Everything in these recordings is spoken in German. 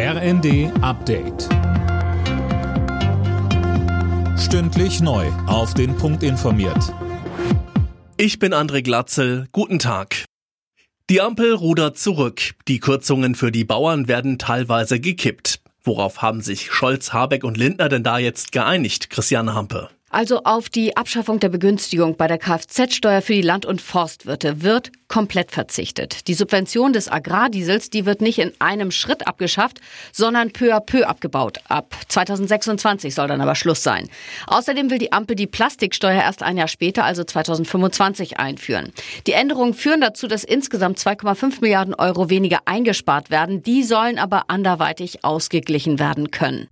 RND Update. Stündlich neu. Auf den Punkt informiert. Ich bin André Glatzel. Guten Tag. Die Ampel rudert zurück. Die Kürzungen für die Bauern werden teilweise gekippt. Worauf haben sich Scholz, Habeck und Lindner denn da jetzt geeinigt, Christiane Hampe? Also auf die Abschaffung der Begünstigung bei der Kfz-Steuer für die Land- und Forstwirte wird komplett verzichtet. Die Subvention des Agrardiesels, die wird nicht in einem Schritt abgeschafft, sondern peu à peu abgebaut. Ab 2026 soll dann aber Schluss sein. Außerdem will die Ampel die Plastiksteuer erst ein Jahr später, also 2025, einführen. Die Änderungen führen dazu, dass insgesamt 2,5 Milliarden Euro weniger eingespart werden. Die sollen aber anderweitig ausgeglichen werden können.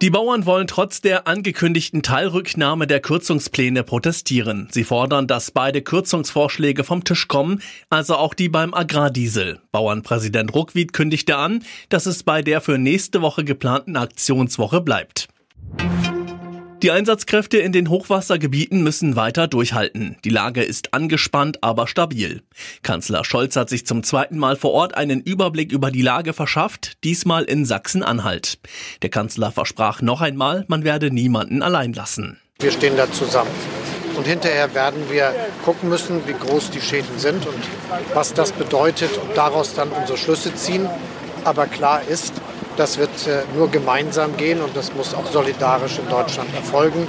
Die Bauern wollen trotz der angekündigten Teilrücknahme der Kürzungspläne protestieren. Sie fordern, dass beide Kürzungsvorschläge vom Tisch kommen, also auch die beim Agrardiesel. Bauernpräsident Ruckwied kündigte an, dass es bei der für nächste Woche geplanten Aktionswoche bleibt. Die Einsatzkräfte in den Hochwassergebieten müssen weiter durchhalten. Die Lage ist angespannt, aber stabil. Kanzler Scholz hat sich zum zweiten Mal vor Ort einen Überblick über die Lage verschafft, diesmal in Sachsen-Anhalt. Der Kanzler versprach noch einmal, man werde niemanden allein lassen. Wir stehen da zusammen. Und hinterher werden wir gucken müssen, wie groß die Schäden sind und was das bedeutet und daraus dann unsere Schlüsse ziehen. Aber klar ist, das wird äh, nur gemeinsam gehen und das muss auch solidarisch in Deutschland erfolgen.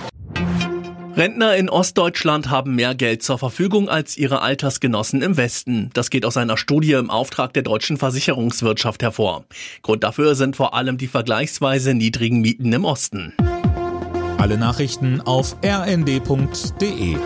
Rentner in Ostdeutschland haben mehr Geld zur Verfügung als ihre Altersgenossen im Westen. Das geht aus einer Studie im Auftrag der deutschen Versicherungswirtschaft hervor. Grund dafür sind vor allem die vergleichsweise niedrigen Mieten im Osten. Alle Nachrichten auf rnd.de